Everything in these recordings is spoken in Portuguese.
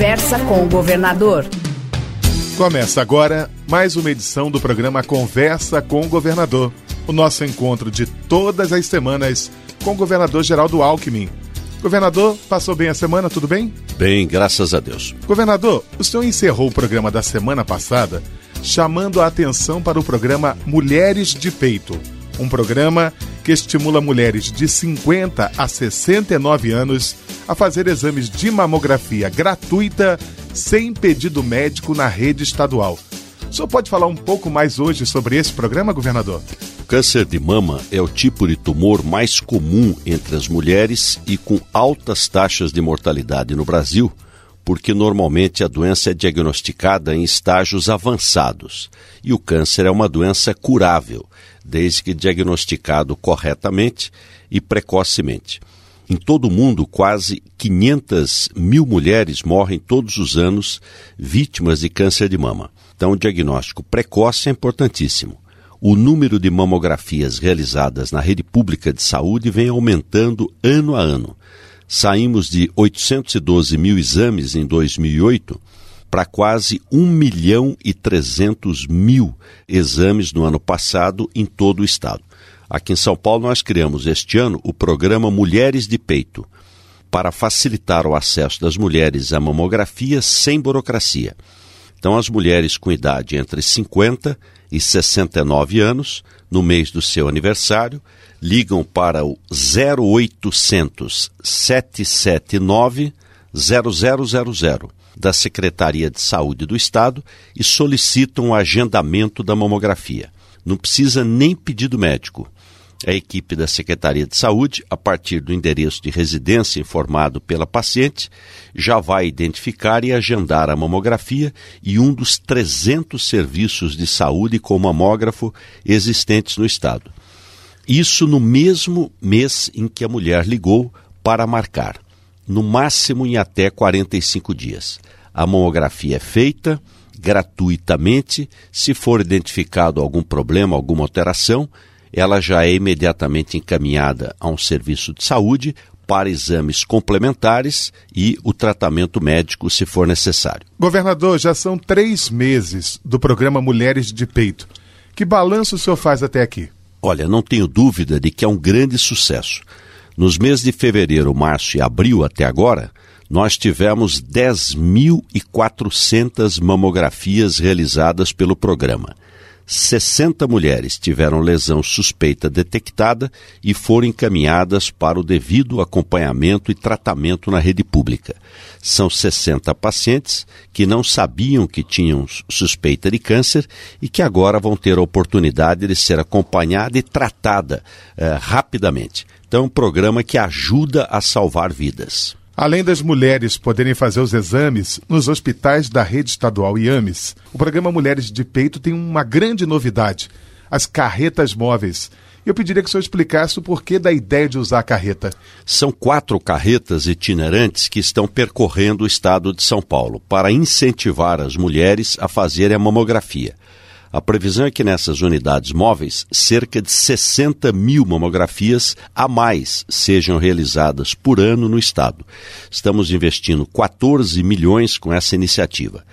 Conversa com o governador. Começa agora mais uma edição do programa Conversa com o Governador. O nosso encontro de todas as semanas com o governador Geraldo Alckmin. Governador, passou bem a semana, tudo bem? Bem, graças a Deus. Governador, o senhor encerrou o programa da semana passada chamando a atenção para o programa Mulheres de Peito, um programa que estimula mulheres de 50 a 69 anos a fazer exames de mamografia gratuita sem pedido médico na rede estadual. O senhor pode falar um pouco mais hoje sobre esse programa, governador? O câncer de mama é o tipo de tumor mais comum entre as mulheres e com altas taxas de mortalidade no Brasil, porque normalmente a doença é diagnosticada em estágios avançados e o câncer é uma doença curável, desde que diagnosticado corretamente e precocemente. Em todo o mundo, quase 500 mil mulheres morrem todos os anos vítimas de câncer de mama. Então, o diagnóstico precoce é importantíssimo. O número de mamografias realizadas na rede pública de saúde vem aumentando ano a ano. Saímos de 812 mil exames em 2008 para quase 1 milhão e 300 mil exames no ano passado em todo o estado. Aqui em São Paulo, nós criamos este ano o programa Mulheres de Peito, para facilitar o acesso das mulheres à mamografia sem burocracia. Então, as mulheres com idade entre 50 e 69 anos, no mês do seu aniversário, ligam para o 0800 779 0000 da Secretaria de Saúde do Estado e solicitam o agendamento da mamografia. Não precisa nem pedido médico a equipe da Secretaria de Saúde, a partir do endereço de residência informado pela paciente, já vai identificar e agendar a mamografia e um dos 300 serviços de saúde com mamógrafo existentes no estado. Isso no mesmo mês em que a mulher ligou para marcar, no máximo em até 45 dias. A mamografia é feita gratuitamente. Se for identificado algum problema, alguma alteração, ela já é imediatamente encaminhada a um serviço de saúde para exames complementares e o tratamento médico, se for necessário. Governador, já são três meses do programa Mulheres de Peito. Que balanço o senhor faz até aqui? Olha, não tenho dúvida de que é um grande sucesso. Nos meses de fevereiro, março e abril até agora, nós tivemos 10.400 mamografias realizadas pelo programa. 60 mulheres tiveram lesão suspeita detectada e foram encaminhadas para o devido acompanhamento e tratamento na rede pública. São 60 pacientes que não sabiam que tinham suspeita de câncer e que agora vão ter a oportunidade de ser acompanhada e tratada eh, rapidamente. Então, um programa que ajuda a salvar vidas. Além das mulheres poderem fazer os exames nos hospitais da rede estadual IAMES, o programa Mulheres de Peito tem uma grande novidade: as carretas móveis. Eu pediria que o senhor explicasse o porquê da ideia de usar a carreta. São quatro carretas itinerantes que estão percorrendo o estado de São Paulo para incentivar as mulheres a fazerem a mamografia. A previsão é que nessas unidades móveis, cerca de 60 mil mamografias a mais sejam realizadas por ano no Estado. Estamos investindo 14 milhões com essa iniciativa.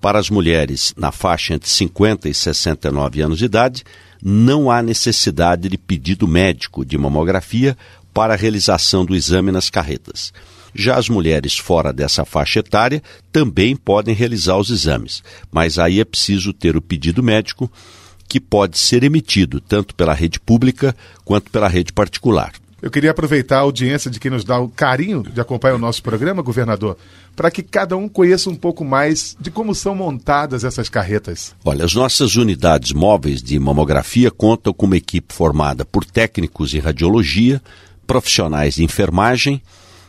Para as mulheres na faixa entre 50 e 69 anos de idade, não há necessidade de pedido médico de mamografia para a realização do exame nas carretas. Já as mulheres fora dessa faixa etária também podem realizar os exames, mas aí é preciso ter o pedido médico que pode ser emitido tanto pela rede pública quanto pela rede particular. Eu queria aproveitar a audiência de quem nos dá o carinho de acompanhar o nosso programa, governador, para que cada um conheça um pouco mais de como são montadas essas carretas. Olha, as nossas unidades móveis de mamografia contam com uma equipe formada por técnicos em radiologia, profissionais de enfermagem,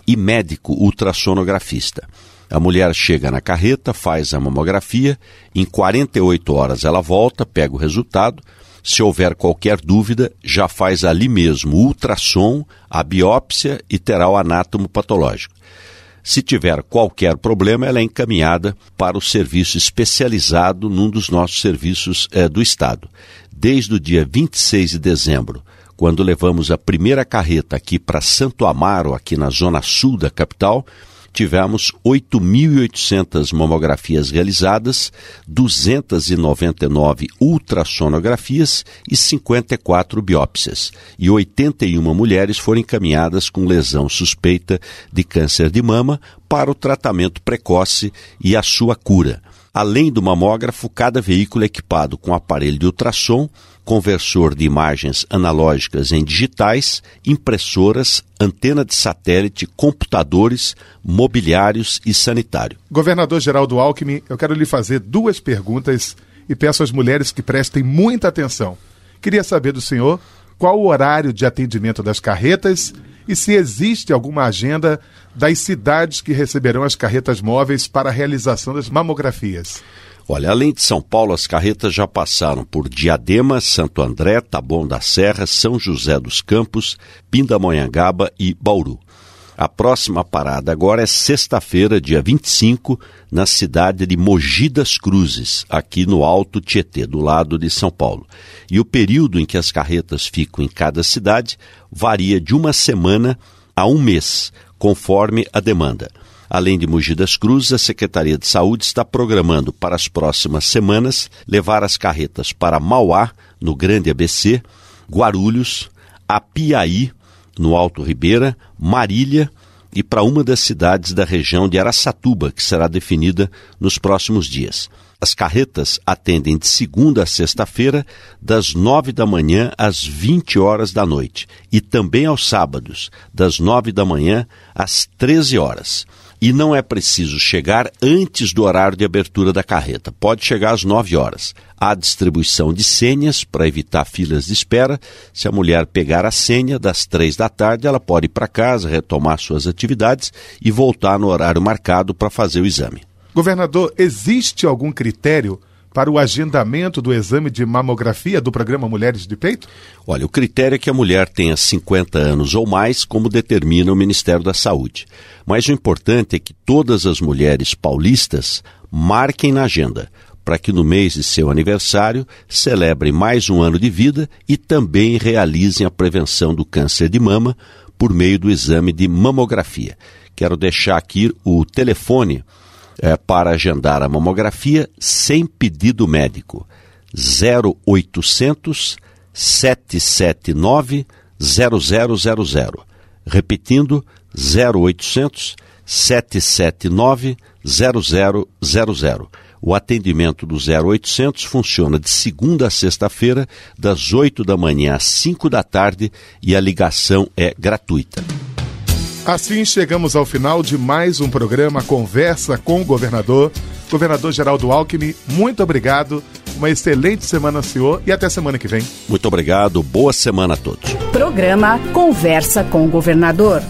e médico ultrassonografista. A mulher chega na carreta, faz a mamografia, em 48 horas ela volta, pega o resultado. Se houver qualquer dúvida, já faz ali mesmo ultrassom, a biópsia e terá o anátomo patológico. Se tiver qualquer problema, ela é encaminhada para o serviço especializado num dos nossos serviços é, do Estado. Desde o dia 26 de dezembro quando levamos a primeira carreta aqui para Santo Amaro, aqui na zona sul da capital, tivemos 8.800 mamografias realizadas, 299 ultrassonografias e 54 biópsias. E 81 mulheres foram encaminhadas com lesão suspeita de câncer de mama para o tratamento precoce e a sua cura. Além do mamógrafo, cada veículo é equipado com aparelho de ultrassom, conversor de imagens analógicas em digitais, impressoras, antena de satélite, computadores, mobiliários e sanitário. Governador Geraldo Alckmin, eu quero lhe fazer duas perguntas e peço às mulheres que prestem muita atenção. Queria saber do senhor qual o horário de atendimento das carretas e se existe alguma agenda das cidades que receberão as carretas móveis para a realização das mamografias. Olha, além de São Paulo, as carretas já passaram por Diadema, Santo André, Taboão da Serra, São José dos Campos, Pindamonhangaba e Bauru. A próxima parada agora é sexta-feira, dia 25, na cidade de Mogi das Cruzes, aqui no Alto Tietê, do lado de São Paulo. E o período em que as carretas ficam em cada cidade varia de uma semana a um mês, conforme a demanda. Além de Mogi das Cruzes, a Secretaria de Saúde está programando para as próximas semanas levar as carretas para Mauá, no Grande ABC, Guarulhos, Apiaí, no Alto Ribeira, Marília e para uma das cidades da região de Araçatuba, que será definida nos próximos dias. As carretas atendem de segunda a sexta-feira, das nove da manhã às vinte horas da noite, e também aos sábados, das nove da manhã às treze horas e não é preciso chegar antes do horário de abertura da carreta. Pode chegar às 9 horas. Há distribuição de senhas para evitar filas de espera. Se a mulher pegar a senha das três da tarde, ela pode ir para casa, retomar suas atividades e voltar no horário marcado para fazer o exame. Governador, existe algum critério para o agendamento do exame de mamografia do programa Mulheres de Peito? Olha, o critério é que a mulher tenha 50 anos ou mais, como determina o Ministério da Saúde. Mas o importante é que todas as mulheres paulistas marquem na agenda, para que no mês de seu aniversário celebrem mais um ano de vida e também realizem a prevenção do câncer de mama por meio do exame de mamografia. Quero deixar aqui o telefone é, para agendar a mamografia sem pedido médico. 0800 779 0000. Repetindo, 0800 779 0000. O atendimento do 0800 funciona de segunda a sexta-feira, das 8 da manhã às 5 da tarde e a ligação é gratuita. Assim chegamos ao final de mais um programa Conversa com o Governador. Governador Geraldo Alckmin, muito obrigado. Uma excelente semana, senhor, e até semana que vem. Muito obrigado. Boa semana a todos. Programa Conversa com o Governador.